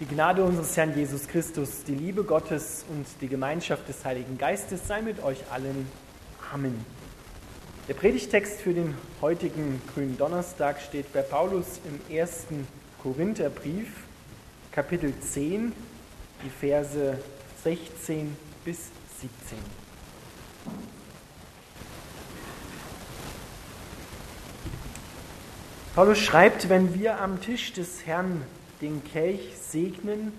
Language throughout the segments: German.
Die Gnade unseres Herrn Jesus Christus, die Liebe Gottes und die Gemeinschaft des Heiligen Geistes sei mit euch allen. Amen. Der Predigtext für den heutigen grünen Donnerstag steht bei Paulus im ersten Korintherbrief, Kapitel 10, die Verse 16 bis 17. Paulus schreibt, wenn wir am Tisch des Herrn den Kelch segnen,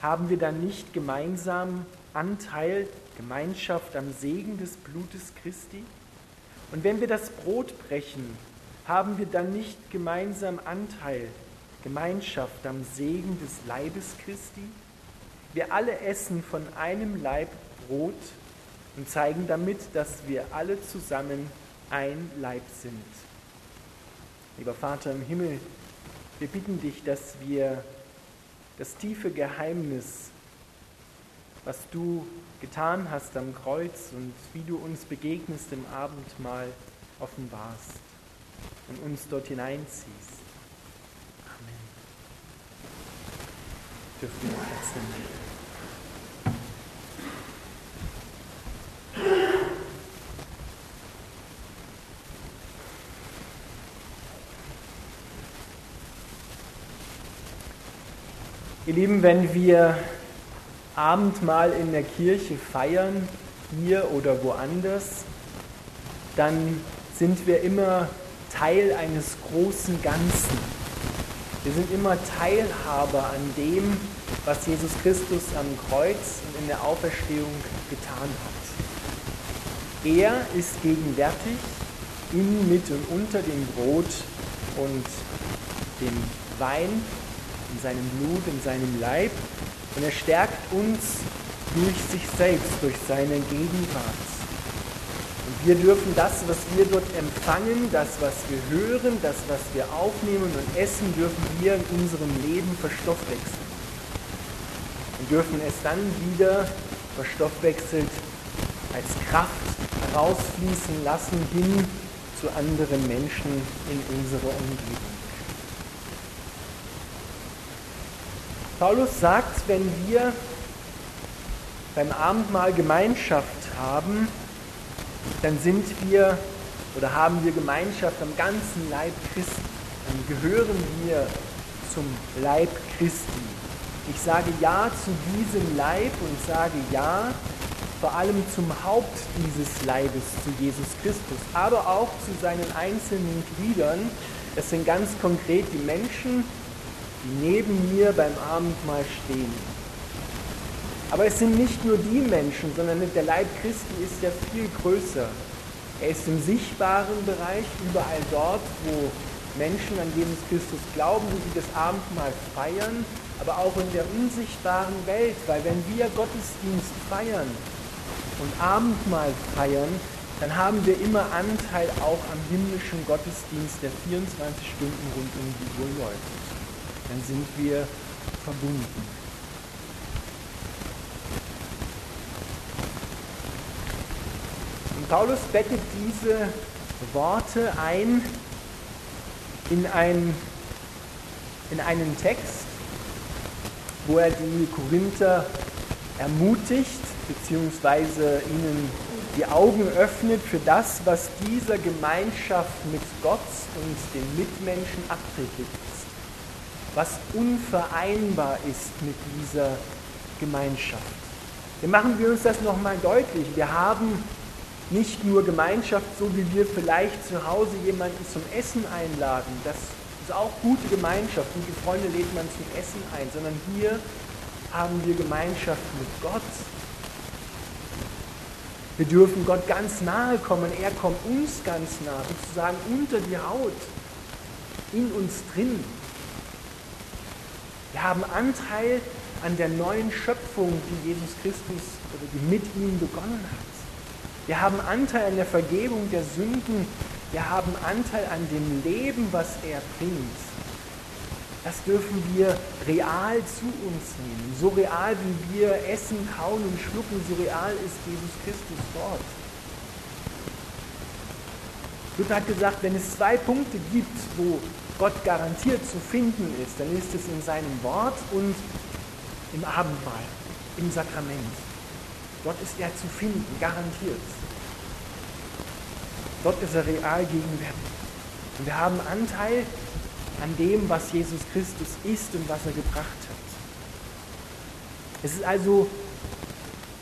haben wir dann nicht gemeinsam Anteil, Gemeinschaft am Segen des Blutes Christi? Und wenn wir das Brot brechen, haben wir dann nicht gemeinsam Anteil, Gemeinschaft am Segen des Leibes Christi? Wir alle essen von einem Leib Brot und zeigen damit, dass wir alle zusammen ein Leib sind. Lieber Vater im Himmel, wir bitten dich, dass wir das tiefe Geheimnis, was du getan hast am Kreuz und wie du uns begegnest im Abendmahl, offenbarst und uns dort hineinziehst. Amen. Dürfen wir Platz nehmen. Ihr Lieben, wenn wir Abendmahl in der Kirche feiern, hier oder woanders, dann sind wir immer Teil eines großen Ganzen. Wir sind immer Teilhaber an dem, was Jesus Christus am Kreuz und in der Auferstehung getan hat. Er ist gegenwärtig in, mit und unter dem Brot und dem Wein in seinem Blut, in seinem Leib. Und er stärkt uns durch sich selbst, durch seine Gegenwart. Und wir dürfen das, was wir dort empfangen, das, was wir hören, das, was wir aufnehmen und essen, dürfen wir in unserem Leben verstoffwechseln. Und dürfen es dann wieder verstoffwechselt als Kraft herausfließen lassen hin zu anderen Menschen in unserer Umgebung. Paulus sagt, wenn wir beim Abendmahl Gemeinschaft haben, dann sind wir oder haben wir Gemeinschaft am ganzen Leib Christi. Dann gehören wir zum Leib Christi. Ich sage Ja zu diesem Leib und sage Ja vor allem zum Haupt dieses Leibes, zu Jesus Christus, aber auch zu seinen einzelnen Gliedern. Das sind ganz konkret die Menschen, die neben mir beim Abendmahl stehen. Aber es sind nicht nur die Menschen, sondern der Leib Christi ist ja viel größer. Er ist im sichtbaren Bereich, überall dort, wo Menschen an Jesus Christus glauben, wo sie das Abendmahl feiern, aber auch in der unsichtbaren Welt, weil wenn wir Gottesdienst feiern und Abendmahl feiern, dann haben wir immer Anteil auch am himmlischen Gottesdienst, der 24 Stunden rund um die Uhr läuft dann sind wir verbunden. Und Paulus bettet diese Worte ein in, ein, in einen Text, wo er die Korinther ermutigt, beziehungsweise ihnen die Augen öffnet für das, was dieser Gemeinschaft mit Gott und den Mitmenschen abträglich ist was unvereinbar ist mit dieser Gemeinschaft. Hier machen wir uns das nochmal deutlich. Wir haben nicht nur Gemeinschaft, so wie wir vielleicht zu Hause jemanden zum Essen einladen. Das ist auch gute Gemeinschaft. Gute Freunde lädt man zum Essen ein. Sondern hier haben wir Gemeinschaft mit Gott. Wir dürfen Gott ganz nahe kommen. Er kommt uns ganz nahe, sozusagen unter die Haut, in uns drin. Wir haben Anteil an der neuen Schöpfung, die Jesus Christus oder die mit ihm begonnen hat. Wir haben Anteil an der Vergebung der Sünden. Wir haben Anteil an dem Leben, was er bringt. Das dürfen wir real zu uns nehmen. So real wie wir essen, kauen und schlucken, so real ist Jesus Christus dort. Luther hat gesagt, wenn es zwei Punkte gibt, wo Gott garantiert zu finden ist, dann ist es in seinem Wort und im Abendmahl, im Sakrament. Dort ist er zu finden, garantiert. Dort ist er real gegenwärtig. Und wir haben Anteil an dem, was Jesus Christus ist und was er gebracht hat. Es ist also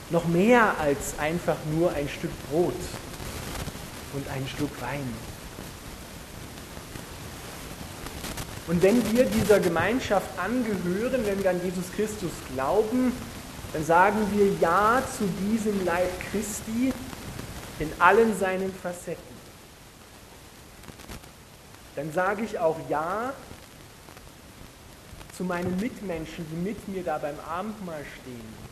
noch mehr als einfach nur ein Stück Brot und ein Stück Wein. Und wenn wir dieser Gemeinschaft angehören, wenn wir an Jesus Christus glauben, dann sagen wir Ja zu diesem Leib Christi in allen seinen Facetten. Dann sage ich auch Ja zu meinen Mitmenschen, die mit mir da beim Abendmahl stehen.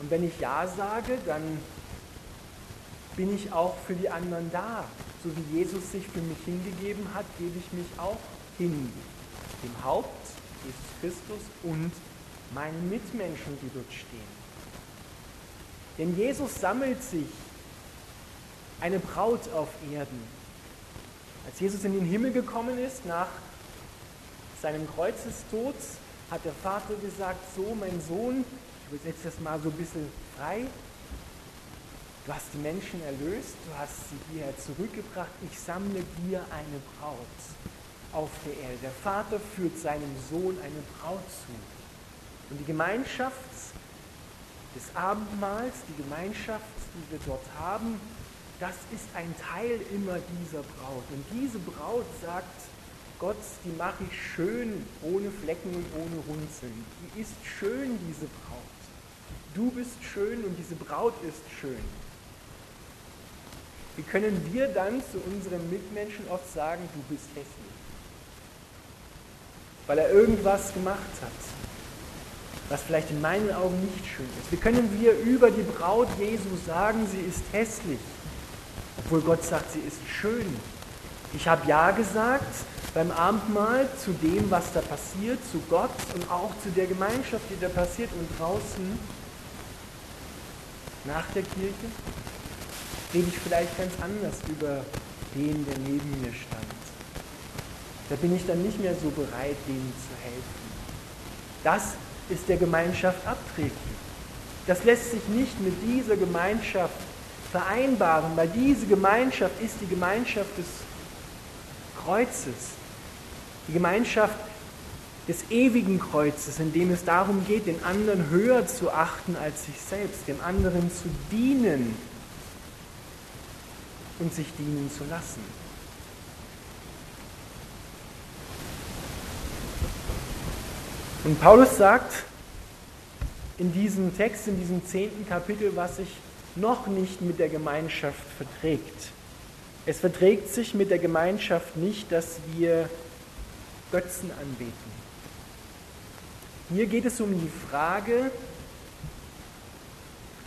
Und wenn ich Ja sage, dann bin ich auch für die anderen da. So wie Jesus sich für mich hingegeben hat, gebe ich mich auch hin. Dem Haupt, Jesus Christus und meinen Mitmenschen, die dort stehen. Denn Jesus sammelt sich eine Braut auf Erden. Als Jesus in den Himmel gekommen ist, nach seinem Kreuzestod, hat der Vater gesagt, so mein Sohn, ich übersetze das mal so ein bisschen frei, du hast die Menschen erlöst, du hast sie hierher zurückgebracht, ich sammle dir eine Braut auf der Erde. Der Vater führt seinem Sohn eine Braut zu. Und die Gemeinschaft des Abendmahls, die Gemeinschaft, die wir dort haben, das ist ein Teil immer dieser Braut. Und diese Braut sagt, Gott, die mache ich schön, ohne Flecken und ohne Runzeln. Die ist schön, diese Braut. Du bist schön und diese Braut ist schön. Wie können wir dann zu unseren Mitmenschen oft sagen, du bist hässlich? weil er irgendwas gemacht hat, was vielleicht in meinen Augen nicht schön ist. Wie können wir über die Braut Jesu sagen, sie ist hässlich, obwohl Gott sagt, sie ist schön? Ich habe Ja gesagt beim Abendmahl zu dem, was da passiert, zu Gott und auch zu der Gemeinschaft, die da passiert und draußen nach der Kirche rede ich vielleicht ganz anders über den, der neben mir stand. Da bin ich dann nicht mehr so bereit, denen zu helfen. Das ist der Gemeinschaft abträglich. Das lässt sich nicht mit dieser Gemeinschaft vereinbaren, weil diese Gemeinschaft ist die Gemeinschaft des Kreuzes, die Gemeinschaft des ewigen Kreuzes, in dem es darum geht, den anderen höher zu achten als sich selbst, dem anderen zu dienen und sich dienen zu lassen. Und Paulus sagt in diesem Text, in diesem zehnten Kapitel, was sich noch nicht mit der Gemeinschaft verträgt. Es verträgt sich mit der Gemeinschaft nicht, dass wir Götzen anbeten. Hier geht es um die Frage,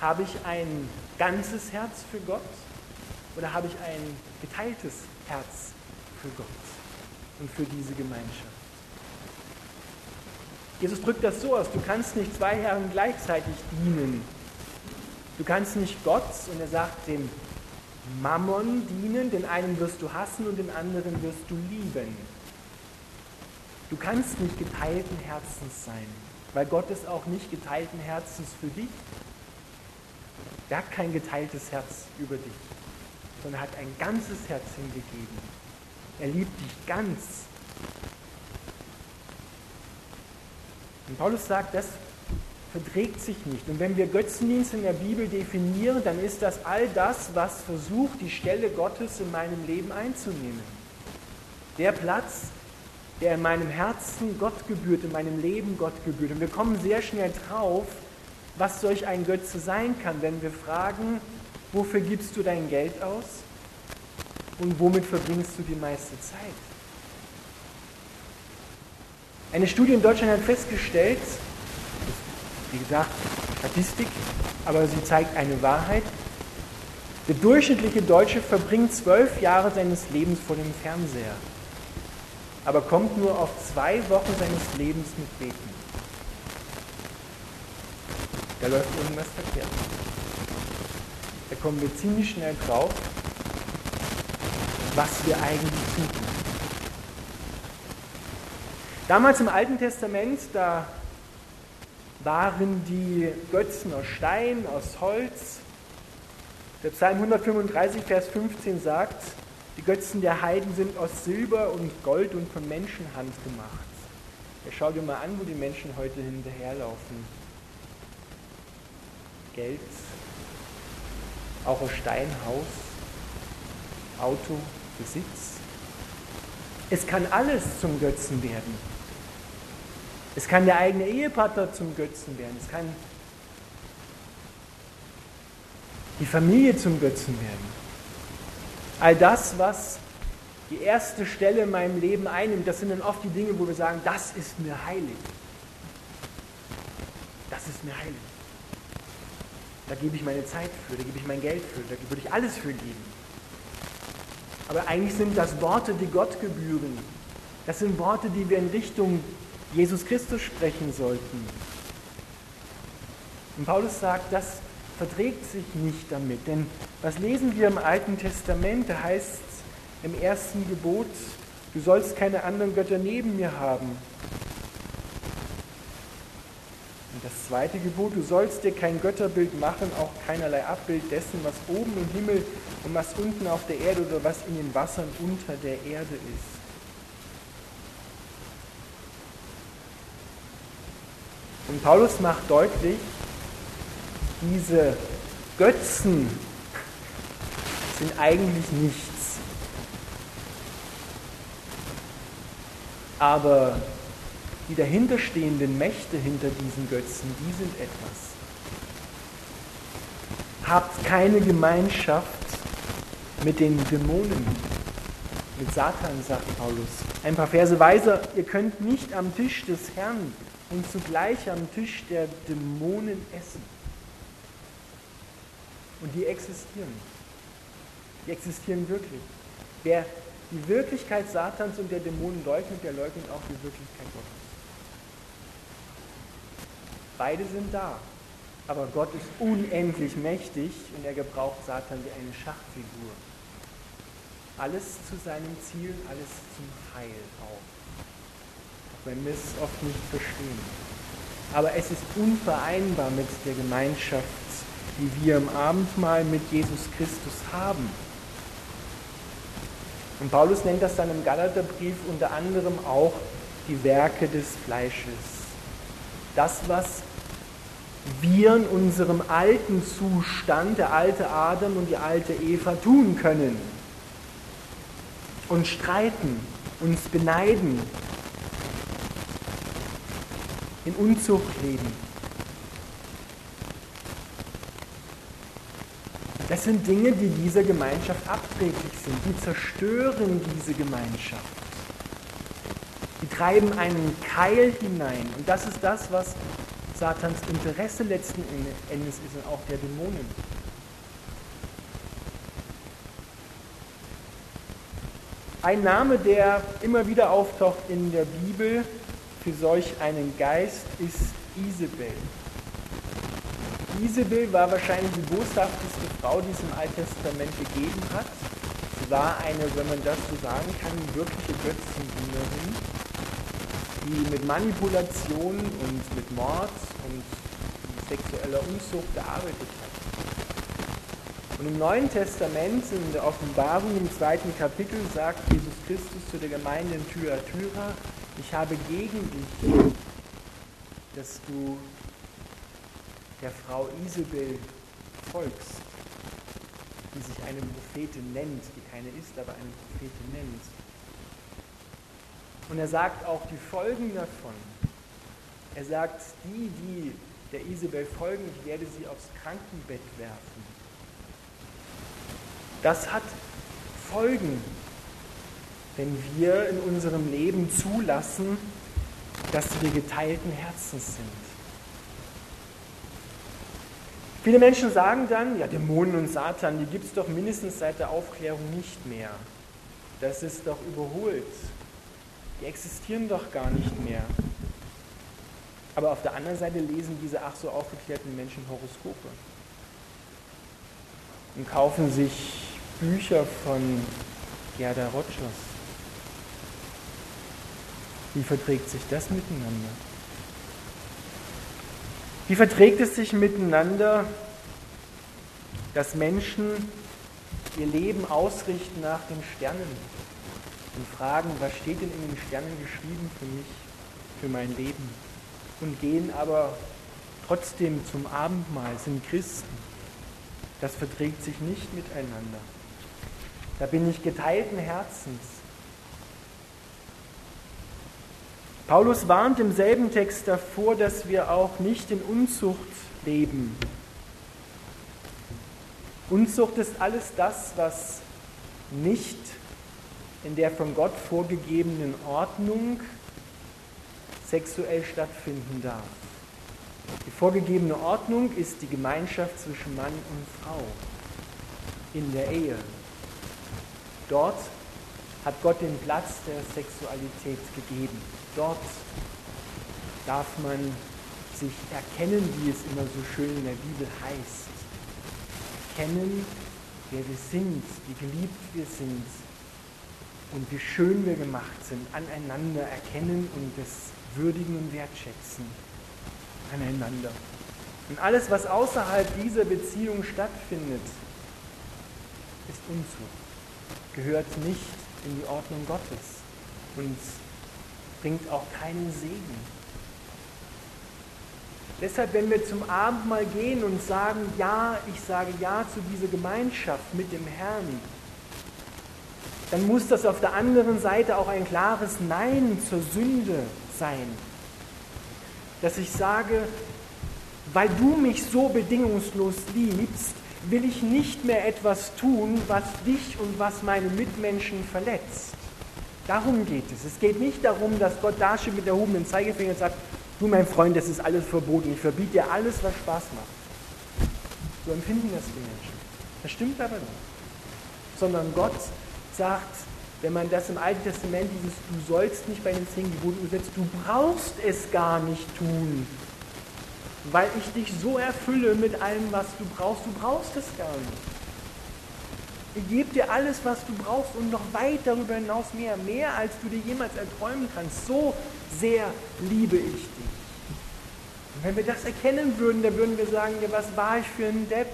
habe ich ein ganzes Herz für Gott oder habe ich ein geteiltes Herz für Gott und für diese Gemeinschaft? Jesus drückt das so aus, du kannst nicht zwei Herren gleichzeitig dienen. Du kannst nicht Gott, und er sagt dem Mammon dienen, den einen wirst du hassen und den anderen wirst du lieben. Du kannst nicht geteilten Herzens sein, weil Gott ist auch nicht geteilten Herzens für dich. Er hat kein geteiltes Herz über dich, sondern hat ein ganzes Herz hingegeben. Er liebt dich ganz Und Paulus sagt, das verträgt sich nicht. Und wenn wir Götzendienst in der Bibel definieren, dann ist das all das, was versucht, die Stelle Gottes in meinem Leben einzunehmen. Der Platz, der in meinem Herzen Gott gebührt, in meinem Leben Gott gebührt. Und wir kommen sehr schnell drauf, was solch ein Götze sein kann, wenn wir fragen, wofür gibst du dein Geld aus und womit verbringst du die meiste Zeit? Eine Studie in Deutschland hat festgestellt, wie gesagt, Statistik, aber sie zeigt eine Wahrheit. Der durchschnittliche Deutsche verbringt zwölf Jahre seines Lebens vor dem Fernseher, aber kommt nur auf zwei Wochen seines Lebens mit Beten. Da läuft irgendwas verkehrt. Da kommen wir ziemlich schnell drauf, was wir eigentlich tun. Damals im Alten Testament, da waren die Götzen aus Stein, aus Holz. Der Psalm 135, Vers 15 sagt, die Götzen der Heiden sind aus Silber und Gold und von Menschenhand gemacht. Ja, schau dir mal an, wo die Menschen heute hinterherlaufen. Geld, auch aus Stein, Haus, Auto, Besitz. Es kann alles zum Götzen werden. Es kann der eigene Ehepartner zum Götzen werden. Es kann die Familie zum Götzen werden. All das, was die erste Stelle in meinem Leben einnimmt, das sind dann oft die Dinge, wo wir sagen, das ist mir heilig. Das ist mir heilig. Da gebe ich meine Zeit für, da gebe ich mein Geld für, da würde ich alles für geben. Aber eigentlich sind das Worte, die Gott gebühren. Das sind Worte, die wir in Richtung Jesus Christus sprechen sollten. Und Paulus sagt, das verträgt sich nicht damit. Denn was lesen wir im Alten Testament? Da heißt es im ersten Gebot, du sollst keine anderen Götter neben mir haben. Und das zweite Gebot, du sollst dir kein Götterbild machen, auch keinerlei Abbild dessen, was oben im Himmel und was unten auf der Erde oder was in den Wassern unter der Erde ist. Und Paulus macht deutlich, diese Götzen sind eigentlich nichts. Aber die dahinterstehenden Mächte hinter diesen Götzen, die sind etwas. Habt keine Gemeinschaft mit den Dämonen, mit Satan, sagt Paulus. Ein paar Verse weiter, ihr könnt nicht am Tisch des Herrn und zugleich am Tisch der Dämonen essen. Und die existieren. Die existieren wirklich. Wer die Wirklichkeit Satans und der Dämonen leugnet, der leugnet auch die Wirklichkeit Gottes. Beide sind da. Aber Gott ist unendlich mächtig und er gebraucht Satan wie eine Schachfigur. Alles zu seinem Ziel, alles zum Heil auch wenn wir es oft nicht verstehen. Aber es ist unvereinbar mit der Gemeinschaft, die wir im Abendmahl mit Jesus Christus haben. Und Paulus nennt das dann im Galaterbrief unter anderem auch die Werke des Fleisches. Das, was wir in unserem alten Zustand, der alte Adam und die alte Eva, tun können. Und streiten, uns beneiden, in Unzucht leben. Das sind Dinge, die dieser Gemeinschaft abträglich sind. Die zerstören diese Gemeinschaft. Die treiben einen Keil hinein. Und das ist das, was Satans Interesse letzten Endes ist und auch der Dämonen. Ein Name, der immer wieder auftaucht in der Bibel, für solch einen Geist ist Isabel. Isabel war wahrscheinlich die boshafteste Frau, die es im Alten Testament gegeben hat. Sie war eine, wenn man das so sagen kann, wirkliche Götzendienerin, die mit Manipulation und mit Mord und sexueller Unzucht gearbeitet hat. Und im Neuen Testament, in der Offenbarung im zweiten Kapitel, sagt Jesus Christus zu der Gemeinde in Thyatira, ich habe gegen dich, dass du der Frau Isabel folgst, die sich eine Prophetin nennt, die keine ist, aber eine Prophetin nennt. Und er sagt auch die Folgen davon. Er sagt, die, die der Isabel folgen, ich werde sie aufs Krankenbett werfen. Das hat Folgen wenn wir in unserem Leben zulassen, dass wir geteilten Herzens sind. Viele Menschen sagen dann, ja, Dämonen und Satan, die gibt es doch mindestens seit der Aufklärung nicht mehr. Das ist doch überholt. Die existieren doch gar nicht mehr. Aber auf der anderen Seite lesen diese ach so aufgeklärten Menschen Horoskope und kaufen sich Bücher von Gerda Rogers Wie verträgt sich das miteinander? Wie verträgt es sich miteinander, dass Menschen ihr Leben ausrichten nach den Sternen und fragen, was steht denn in den Sternen geschrieben für mich, für mein Leben? Und gehen aber trotzdem zum Abendmahl, sind Christen. Das verträgt sich nicht miteinander. Da bin ich geteilten Herzens. Paulus warnt im selben Text davor, dass wir auch nicht in Unzucht leben. Unzucht ist alles das, was nicht in der von Gott vorgegebenen Ordnung sexuell stattfinden darf. Die vorgegebene Ordnung ist die Gemeinschaft zwischen Mann und Frau in der Ehe. Dort hat Gott den Platz der Sexualität gegeben. Dort darf man sich erkennen, wie es immer so schön in der Bibel heißt. Erkennen, wer wir sind, wie geliebt wir sind und wie schön wir gemacht sind, aneinander erkennen und das würdigen und wertschätzen aneinander. Und alles, was außerhalb dieser Beziehung stattfindet, ist Unzucht, gehört nicht in die Ordnung Gottes und bringt auch keinen Segen. Deshalb, wenn wir zum Abendmahl gehen und sagen, ja, ich sage ja zu dieser Gemeinschaft mit dem Herrn, dann muss das auf der anderen Seite auch ein klares Nein zur Sünde sein. Dass ich sage, weil du mich so bedingungslos liebst, will ich nicht mehr etwas tun, was dich und was meine Mitmenschen verletzt. Darum geht es. Es geht nicht darum, dass Gott dasteht mit erhobenen Zeigefinger und sagt, du mein Freund, das ist alles verboten, ich verbiete dir alles, was Spaß macht. So empfinden das die Menschen. Das stimmt aber nicht. Sondern Gott sagt, wenn man das im Alten Testament, dieses Du sollst nicht bei den zehn Geboten übersetzt, du brauchst es gar nicht tun, weil ich dich so erfülle mit allem, was du brauchst. Du brauchst es gar nicht. Ich gebe dir alles, was du brauchst und noch weit darüber hinaus mehr. Mehr, als du dir jemals erträumen kannst. So sehr liebe ich dich. Und wenn wir das erkennen würden, dann würden wir sagen, ja, was war ich für ein Depp?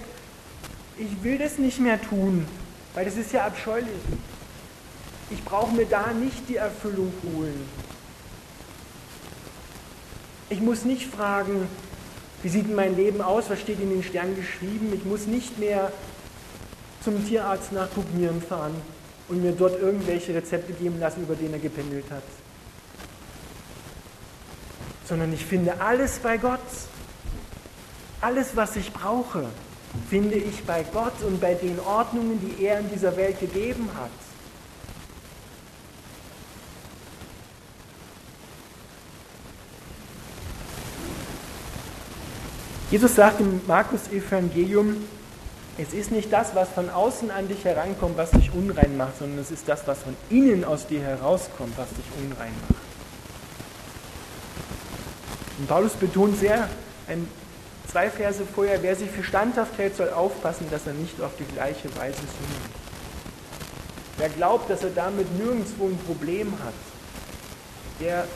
Ich will das nicht mehr tun, weil das ist ja abscheulich. Ich brauche mir da nicht die Erfüllung holen. Ich muss nicht fragen, wie sieht mein Leben aus, was steht in den Sternen geschrieben. Ich muss nicht mehr zum Tierarzt nach Pugnieren fahren und mir dort irgendwelche Rezepte geben lassen, über den er gependelt hat. Sondern ich finde alles bei Gott. Alles, was ich brauche, finde ich bei Gott und bei den Ordnungen, die er in dieser Welt gegeben hat. Jesus sagt im Markus-Evangelium, es ist nicht das, was von außen an dich herankommt, was dich unrein macht, sondern es ist das, was von innen aus dir herauskommt, was dich unrein macht. Und Paulus betont sehr, ein, zwei Verse vorher, wer sich für standhaft hält, soll aufpassen, dass er nicht auf die gleiche Weise sündigt. Wer glaubt, dass er damit nirgendwo ein Problem hat, der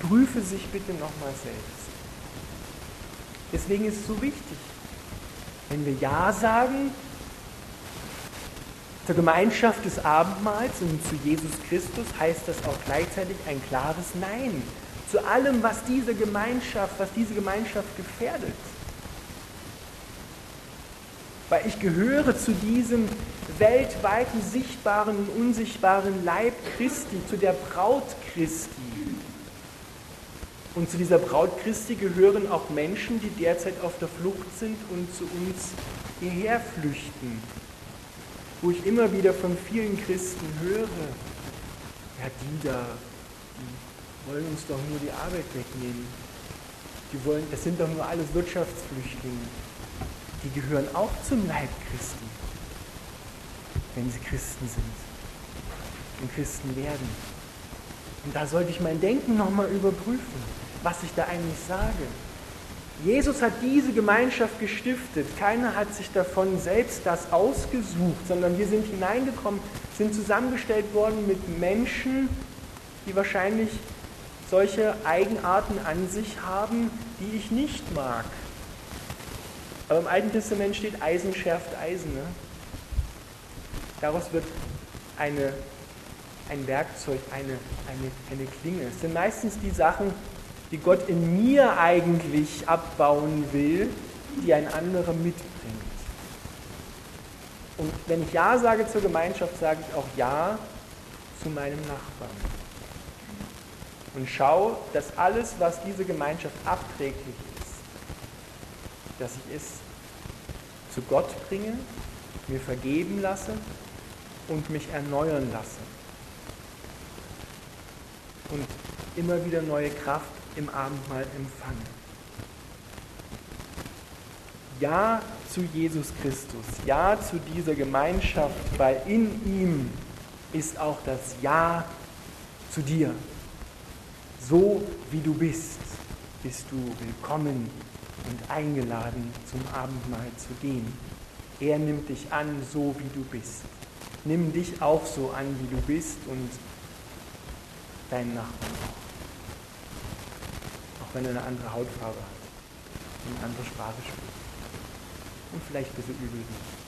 prüfe sich bitte nochmal selbst. Deswegen ist es so wichtig, wenn wir Ja sagen zur Gemeinschaft des Abendmahls und zu Jesus Christus, heißt das auch gleichzeitig ein klares Nein zu allem, was diese Gemeinschaft, was diese Gemeinschaft gefährdet. Weil ich gehöre zu diesem weltweiten sichtbaren und unsichtbaren Leib Christi, zu der Braut Christi. Und zu dieser Braut Christi gehören auch Menschen, die derzeit auf der Flucht sind und zu uns hierher flüchten. Wo ich immer wieder von vielen Christen höre, ja, die da, die wollen uns doch nur die Arbeit wegnehmen. Die wollen, das sind doch nur alles Wirtschaftsflüchtlinge. Die gehören auch zum Leib Christi, wenn sie Christen sind und Christen werden. Und da sollte ich mein Denken nochmal überprüfen was ich da eigentlich sage. Jesus hat diese Gemeinschaft gestiftet. Keiner hat sich davon selbst das ausgesucht, sondern wir sind hineingekommen, sind zusammengestellt worden mit Menschen, die wahrscheinlich solche Eigenarten an sich haben, die ich nicht mag. Aber im Alten Testament steht, Eisen schärft Eisen. Ne? Daraus wird eine, ein Werkzeug, eine, eine, eine Klinge. Es sind meistens die Sachen, die Gott in mir eigentlich abbauen will, die ein anderer mitbringt. Und wenn ich Ja sage zur Gemeinschaft, sage ich auch Ja zu meinem Nachbarn. Und schau, dass alles, was diese Gemeinschaft abträglich ist, dass ich es zu Gott bringe, mir vergeben lasse und mich erneuern lasse. Und immer wieder neue Kraft im Abendmahl empfange. Ja zu Jesus Christus, ja zu dieser Gemeinschaft, weil in ihm ist auch das Ja zu dir. So wie du bist, bist du willkommen und eingeladen, zum Abendmahl zu gehen. Er nimmt dich an, so wie du bist. Nimm dich auch so an, wie du bist und deinen Nachbarn auch. Wenn er eine andere Hautfarbe hat, eine andere Sprache spricht und vielleicht ein bisschen übel sieht.